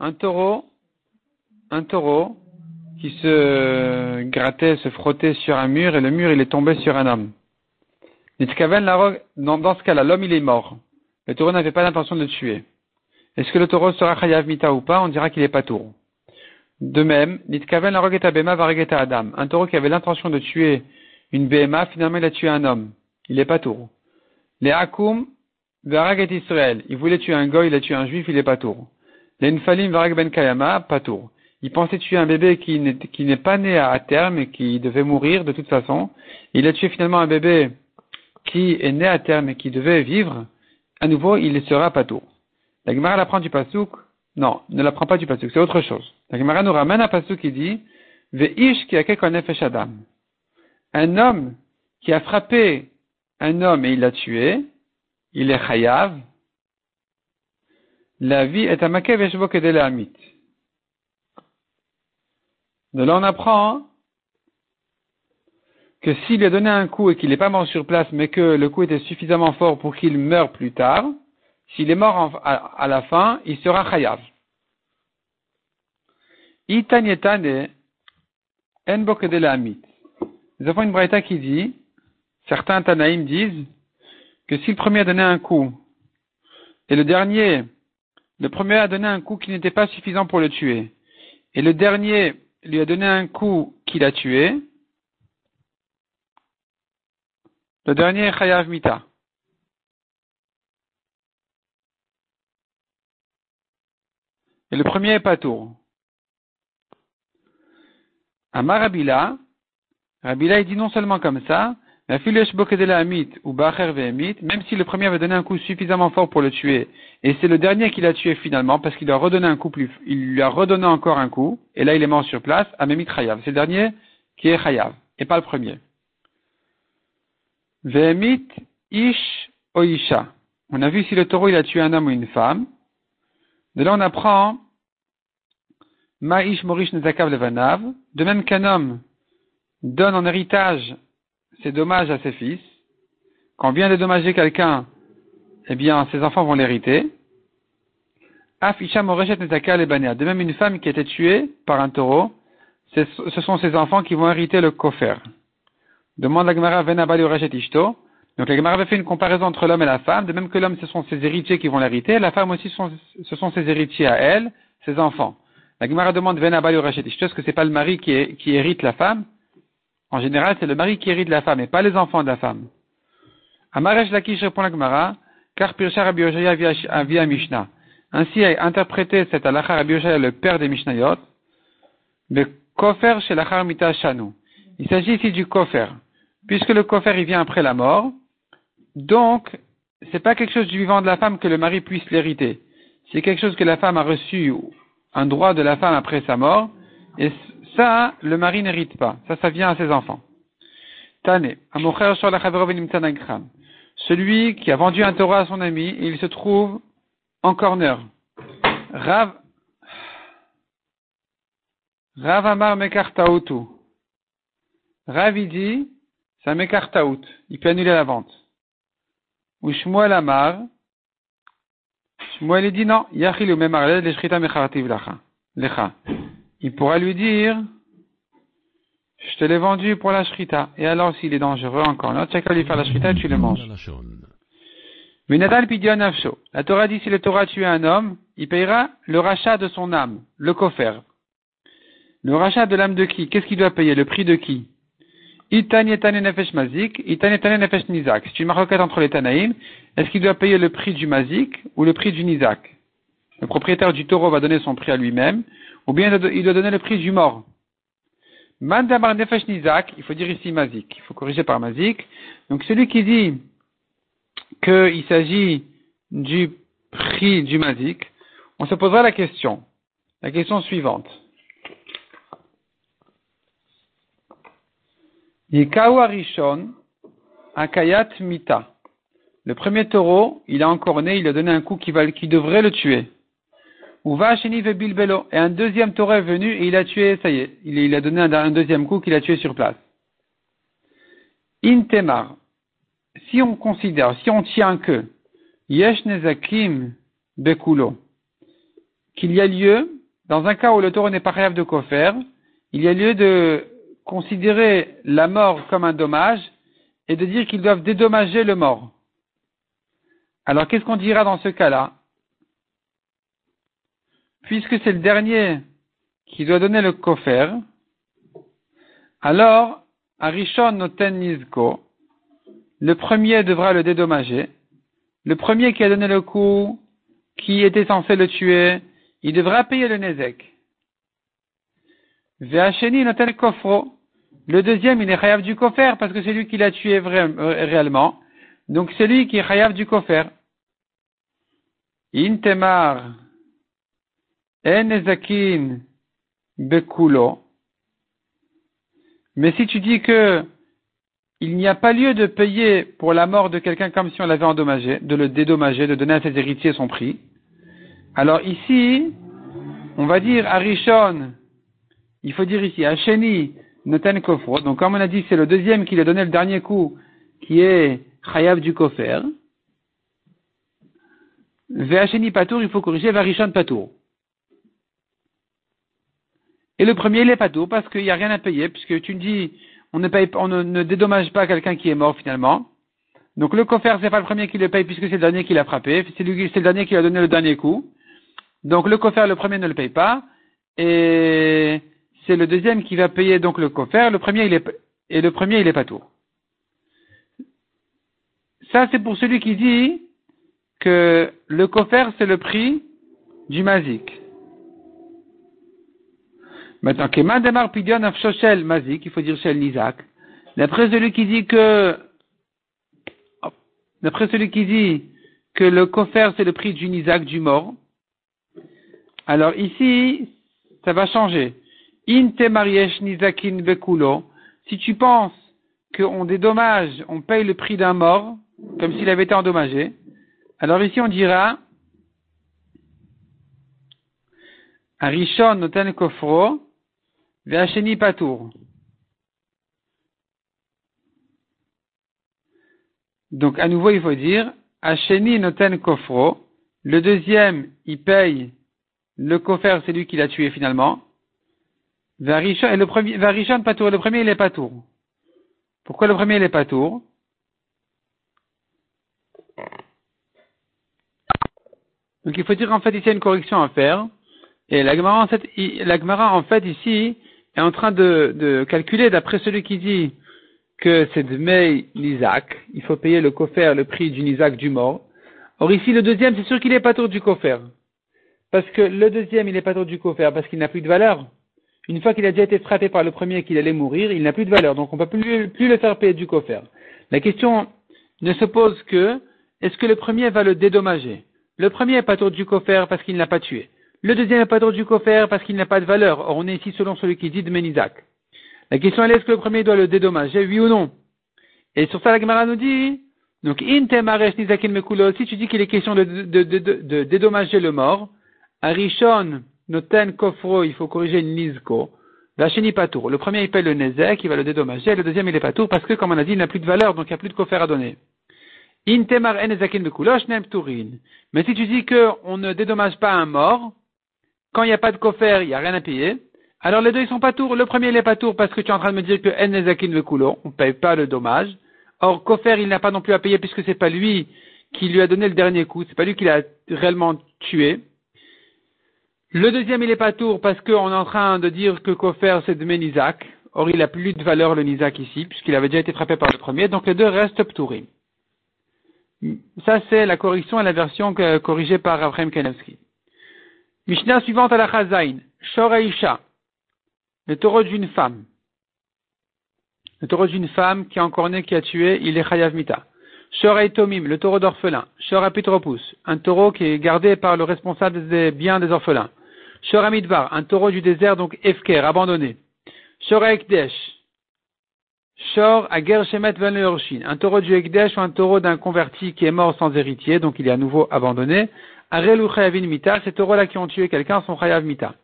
Un taureau, un taureau qui se grattait, se frottait sur un mur et le mur il est tombé sur un homme. Dans ce cas-là, l'homme il est mort. Le taureau n'avait pas l'intention de le tuer. Est-ce que le taureau sera Chayav Mita ou pas? On dira qu'il est pas taureau. De même, Nitkaven Larog et Abema Varigeta Adam. Un taureau qui avait l'intention de tuer une BMA, finalement il a tué un homme. Il est pas taureau. Les akum varaget Israël. Il voulait tuer un goy, il a tué un juif, il est pas taureau. Les nfalim varag ben kayama, pas taureau. Il pensait tuer un bébé qui n'est pas né à terme et qui devait mourir de toute façon. Il a tué finalement un bébé qui est né à terme et qui devait vivre. À nouveau, il sera pas taureau. La Gemara l'apprend du pasouk. Non, ne l'apprend pas du pasouk, c'est autre chose. La Gemara nous ramène un pasouk qui dit Ve'ish ki adam. Un homme qui a frappé un homme et il l'a tué, il est chayav. La vie est à makev et amit. De là, on apprend que s'il a donné un coup et qu'il n'est pas mort sur place, mais que le coup était suffisamment fort pour qu'il meure plus tard, s'il est mort à, la fin, il sera chayav. Itanyetane en amit. Nous avons une braïta qui dit, certains Tanaïm disent, que si le premier a donné un coup, et le dernier, le premier a donné un coup qui n'était pas suffisant pour le tuer, et le dernier lui a donné un coup qui l'a tué, le dernier est chayav mita. Et le premier est patour. Amar Rabila, Rabila il dit non seulement comme ça, ou même si le premier avait donné un coup suffisamment fort pour le tuer, et c'est le dernier qui l'a tué finalement, parce qu'il lui a redonné un coup il lui a redonné encore un coup, et là il est mort sur place, Amemit Chayav. C'est le dernier qui est Chayav, et pas le premier. Vehemit Ish Oisha. On a vu si le taureau il a tué un homme ou une femme. De là on apprend Ma'ish Morish Nezakav Levanav, de même qu'un homme donne en héritage ses dommages à ses fils, quand vient dédommager quelqu'un, eh bien, ses enfants vont l'hériter. De même une femme qui a été tuée par un taureau, ce sont ses enfants qui vont hériter le kofer. Demande la Gemara Venabali Ishto. Donc la Gemara avait fait une comparaison entre l'homme et la femme, de même que l'homme ce sont ses héritiers qui vont l'hériter, la femme aussi ce sont ses héritiers à elle, ses enfants. La Gemara demande Venabal Est-ce que c'est pas le mari qui hérite la femme? En général, c'est le mari qui hérite la femme et pas les enfants de la femme. Amaresh Lakish répond la Gemara, car Pircha Rabbi via Mishnah. Ainsi a interprété cet halakha Rabbi le père des Mishnayot, le kofer chez l'achar mita shanu. Il s'agit ici du kofer. Puisque le kofer il vient après la mort, donc c'est pas quelque chose du vivant de la femme que le mari puisse l'hériter. C'est quelque chose que la femme a reçu un droit de la femme après sa mort, et ça, le mari n'hérite pas. Ça, ça vient à ses enfants. Tane, celui qui a vendu un taureau à son ami, il se trouve en corner. Rav, Rav Amar Mekartaoutu. Rav, il dit, ça Mekartaout. Il peut annuler la vente. Ou Shmuel Amar, Shmuel dit non, il pourra lui dire, je te l'ai vendu pour la shrita. Et alors, s'il est dangereux encore, tu as lui faire la shrita, tu le manges. La Torah dit, si le Torah tue un homme, il payera le rachat de son âme, le kofer. Le rachat de l'âme de qui? Qu'est-ce qu'il doit payer? Le prix de qui? Nefesh mazik, nefesh nizak. C'est une maroquette entre les Tanaïm. Est-ce qu'il doit payer le prix du mazik ou le prix du nizak? Le propriétaire du taureau va donner son prix à lui-même, ou bien il doit donner le prix du mort. Mandamar nefesh nizak, il faut dire ici mazik. Il faut corriger par mazik. Donc celui qui dit qu'il s'agit du prix du mazik, on se posera la question. La question suivante. Akayat Mita. Le premier taureau, il a encore né, il a donné un coup qui devrait le tuer. Uva Bilbelo. Et un deuxième taureau est venu et il a tué, ça y est, il, a donné un, deuxième coup qu'il a tué sur place. Intemar. si on considère, si on tient que Yesh Nezakim Bekulo, qu'il y a lieu, dans un cas où le taureau n'est pas rêve de kofer, il y a lieu de considérer la mort comme un dommage et de dire qu'ils doivent dédommager le mort. Alors qu'est-ce qu'on dira dans ce cas-là? Puisque c'est le dernier qui doit donner le kofer, alors Arishon Noten Nizko, le premier devra le dédommager. Le premier qui a donné le coup, qui était censé le tuer, il devra payer le Nezek. Ve'acheni Noten Kofro, le deuxième, il est chayav du kofer parce que c'est lui qui l'a tué euh, réellement. Donc c'est lui qui est chayav du kofer. Intemar enezakin bekulo. Mais si tu dis que il n'y a pas lieu de payer pour la mort de quelqu'un comme si on l'avait endommagé, de le dédommager, de donner à ses héritiers son prix. Alors ici, on va dire Arishon, il faut dire ici, Hacheni, Noten Kofro. Donc, comme on a dit, c'est le deuxième qui lui a donné le dernier coup, qui est Chayav du Kofer. Ve'acheni Patour, il faut corriger Varishon Patour. Et le premier, il est Patour, parce qu'il n'y a rien à payer, puisque tu me dis, on ne, paye, on ne, dédommage pas quelqu'un qui est mort finalement. Donc le Kofer, c'est pas le premier qui le paye, puisque c'est le dernier qui l'a frappé, c'est le dernier qui a donné le dernier coup. Donc le Kofer, le premier ne le paye pas, et c'est le deuxième qui va payer donc le coffre, le premier il est, et le premier il est pas tout. Ça c'est pour celui qui dit que le coffre c'est le prix du mazik. Maintenant, Keman Demar Pidion Afshoshel Mazik, il faut dire Shel Nizak. D'après celui qui dit que, d'après celui qui dit que le coffre c'est le prix du Nizak du mort, alors ici, ça va changer. Inte mariesh nizakin bekulo. Si tu penses qu'on dédommage, on paye le prix d'un mort, comme s'il avait été endommagé, alors ici on dira Arishon noten kofro, ve'asheni patour. Donc à nouveau il faut dire Hacheni noten kofro. Le deuxième, il paye le coffre, c'est lui qui l'a tué finalement. Varishon, et le premier, Varishon Patour, le premier il est Patour. Pourquoi le premier il est Patour? Donc il faut dire en fait ici il y a une correction à faire. Et la fait, en fait ici est en train de, de calculer d'après celui qui dit que c'est de May l'Isaac, il faut payer le coffre, le prix du Isaac du mort. Or ici le deuxième c'est sûr qu'il est pas du coffre. Parce que le deuxième il est pas du coffre parce qu'il n'a plus de valeur une fois qu'il a déjà été frappé par le premier qu'il allait mourir, il n'a plus de valeur. Donc on ne peut plus, plus, le faire payer du coffre. La question ne se pose que, est-ce que le premier va le dédommager? Le premier est pas tour du coffre parce qu'il ne l'a pas tué. Le deuxième est pas tour du coffre parce qu'il n'a pas de valeur. Or on est ici selon celui qui dit de Ménisac. La question est, est-ce que le premier doit le dédommager, oui ou non? Et sur ça, la Gemara nous dit, donc, si tu dis qu'il est question de, dédommager le mort, Arishon, Noten Kofro, il faut corriger Nizko. Vacheni Patour. Le premier, il paye le Nezek, il va le dédommager. Le deuxième, il est Patour parce que, comme on a dit, il n'a plus de valeur, donc il n'y a plus de Kofer à donner. Intemar. Mais si tu dis qu'on ne dédommage pas un mort, quand il n'y a pas de Kofer, il n'y a rien à payer. Alors les deux, ils sont pas tours. Le premier, il est pas tour parce que tu es en train de me dire que Enezakin Bekulo, on ne paye pas le dommage. Or, Kofer, il n'a pas non plus à payer puisque c'est pas lui qui lui a donné le dernier coup, c'est pas lui qui l'a réellement tué. Le deuxième, il est pas tour parce qu'on est en train de dire que Kofer, c'est de Ménisac. Or, il a plus de valeur le Nizak ici, puisqu'il avait déjà été frappé par le premier. Donc, les deux restent Ptourim. Ça, c'est la correction et la version corrigée par Abraham Kanevski. Mishnah suivante à la Chazain. Shoraisha. Le taureau d'une femme. Le taureau d'une femme qui est encore né, qui a tué, il est Chayav Mita. Tomim, le taureau d'orphelin. Shora Pitropus, un taureau qui est gardé par le responsable des biens des orphelins. Shor un taureau du désert, donc Efker, abandonné. Shor Ekdesh, Shor Ager Shemet un taureau du Ekdesh ou un taureau d'un converti qui est mort sans héritier, donc il est à nouveau abandonné. Arelu Chayavin Mita, ces taureaux-là qui ont tué quelqu'un sont Chayav Mita.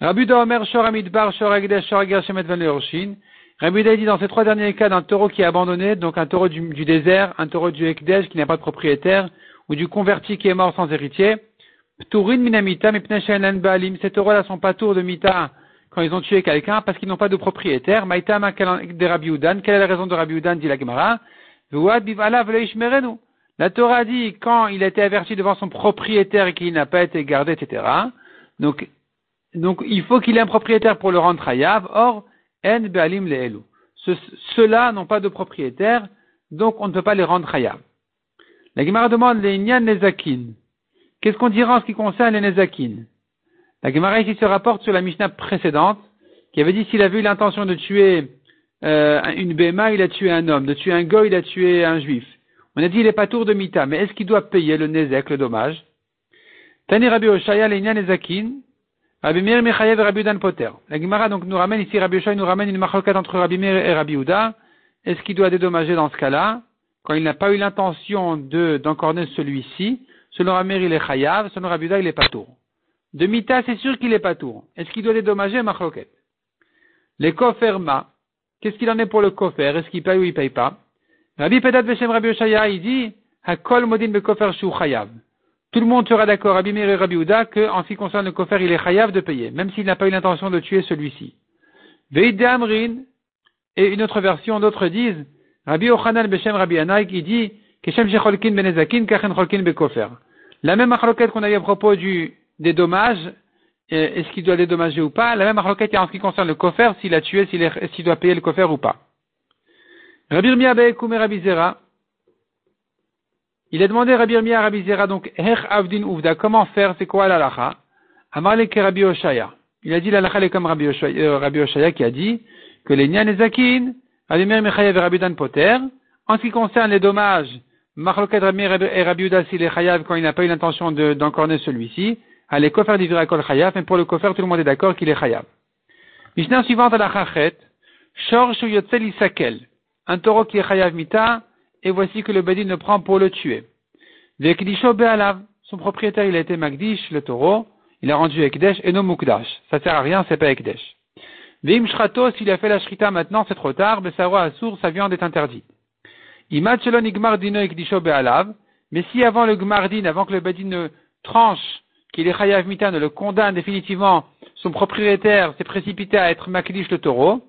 Rabbi Omer Shor Amidbar, Shor Ekdesh, Shor Shemet Uda dit dans ces trois derniers cas d'un taureau qui est abandonné, donc un taureau du, désert, un taureau du Ekdej qui n'a pas de propriétaire, ou du converti qui est mort sans héritier, Pturin minamita baalim, ces taureaux-là sont pas tours de mita quand ils ont tué quelqu'un parce qu'ils n'ont pas de propriétaire. Maïtama de Rabbi quelle est la raison de Rabbi Udan, dit la Gemara? La Torah dit quand il a été averti devant son propriétaire et qu'il n'a pas été gardé, etc. Donc, donc il faut qu'il ait un propriétaire pour le rendre hayav. Or, en be'alim le'elu. Ceux-là n'ont pas de propriétaire, donc on ne peut pas les rendre hayav. La Gemara demande les Nyan Nezakin. Qu'est-ce qu'on dira en ce qui concerne les Nezakin La Gemara ici se rapporte sur la Mishnah précédente, qui avait dit s'il avait eu l'intention de tuer euh, une Béma, il a tué un homme, de tuer un go, il a tué un juif. On a dit il n'est pas tour de Mita, mais est-ce qu'il doit payer le Nezek, le dommage? Tani Rabbi Oshaya, les Nezakin, Rabbi Meir Mechayev Rabbi Udan Poter. La Gemara donc nous ramène ici, Rabbi Oshaya nous ramène une marloquette entre Rabbi Meir et Rabbi Uda. Est-ce qu'il doit dédommager dans ce cas-là? Quand il n'a pas eu l'intention de d'encorner celui-ci, selon Amir il est chayav, selon Rabuda il est pas tour. De Mita, c'est sûr qu'il est pas tour. Est-ce qu'il doit dédommager Machloket Les koferma, qu'est-ce qu'il en est pour le kofer? Est-ce qu'il paye ou il paye pas? Rabbi Pedat Beshem Rabbi Oshaya, il dit, Hakol modin bekofer shu chayav. Tout le monde sera d'accord, Rabbi Meir et Rabbi Uda, que, en ce qui concerne le kofer, il est chayav de payer, même s'il n'a pas eu l'intention de tuer celui-ci. Veid Amrin, et une autre version, d'autres disent, Rabbi Ochanan Beshem Rabbi Anaïk, il dit, Keshem Shecholkin Benezakin, Kachen Cholkin Bekofer. La même achloquette qu'on a eu à propos du, des dommages, est-ce qu'il doit dédommager ou pas, la même achloquette en ce qui concerne le kofer, s'il a tué, s'il doit payer le kofer ou pas. Rabbi Irmia Be'ekume Rabbi Zera, il a demandé Rabbi Irmia Rabbi Zera, donc, Hech Avdin Uvda, comment faire, c'est quoi l'alacha? Amarle ke Rabbi. Il a dit l'alacha est comme Rabbi Oshaya, euh, Rabbi qui a dit que les Nyanezakin, en ce qui concerne les dommages, Machloket Rabbi et Rabbi s'il est chayav quand il n'a pas eu l'intention d'encorner celui-ci, allez kofer divirakol chayav, mais pour le kofer, tout le monde est d'accord qu'il est chayav. Mishnah suivante à la Shor Isakel, un taureau qui est chayav mita, et voici que le badin le prend pour le tuer. Vekdisho Be'alav, son propriétaire il a été Magdish, le taureau, il a rendu Ekdesh et non Mukdash. Ça sert à rien, c'est pas Ekdesh. Veim Shrato, s'il a fait la Shrita maintenant, c'est trop tard, Besaro Assour, sa viande est interdite. Imat Shelon Igmar Dino Ekdisho Be'alav, mais si avant le Gmardin, avant que le Badin ne tranche, qu'il est Chayav Mita, ne le condamne définitivement, son propriétaire s'est précipité à être Makdish le taureau,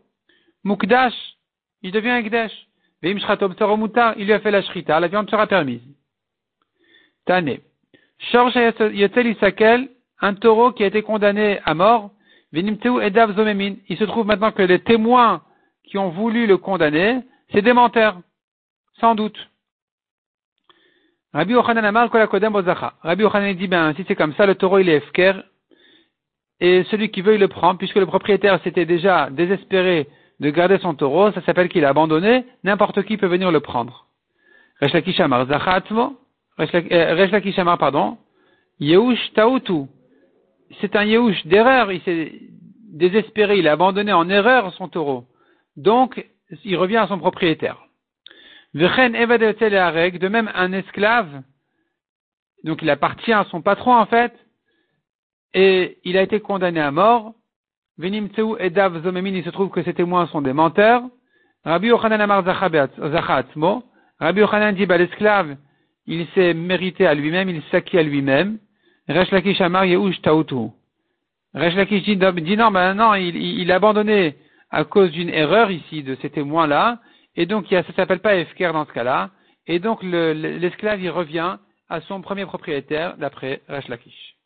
Mukdash, il devient Ekdesh. Veim Shrato Mutar, il lui a fait la Shrita, la viande sera permise. Tane. Yotel Isakel, un taureau qui a été condamné à mort, il se trouve maintenant que les témoins qui ont voulu le condamner, c'est des menteurs, sans doute. Rabbi Ochanan Amar Rabbi Ochanan dit, ben, si c'est comme ça, le taureau il est efker, et celui qui veut il le prend, puisque le propriétaire s'était déjà désespéré de garder son taureau, ça s'appelle qu'il a abandonné, n'importe qui peut venir le prendre. Resh Amar Zachatmo, Resh Amar, pardon, Yehush Tautu, c'est un Yehush d'erreur, il s'est désespéré, il a abandonné en erreur son taureau. Donc, il revient à son propriétaire. De même, un esclave, donc il appartient à son patron en fait, et il a été condamné à mort. Edav Zomemin, il se trouve que ces témoins sont des menteurs. Rabbi Yochanan Amar Rabbi Yochanan dit, bah, l'esclave, il s'est mérité à lui-même, il s'acquit à lui-même. Resh Lakish Amar Yehush Tautu. Resh Lakish dit, non, ben non, il, il, a abandonné à cause d'une erreur ici de ces témoins-là, et donc ça s'appelle pas Efker dans ce cas-là, et donc l'esclave il revient à son premier propriétaire d'après Resh Lakish.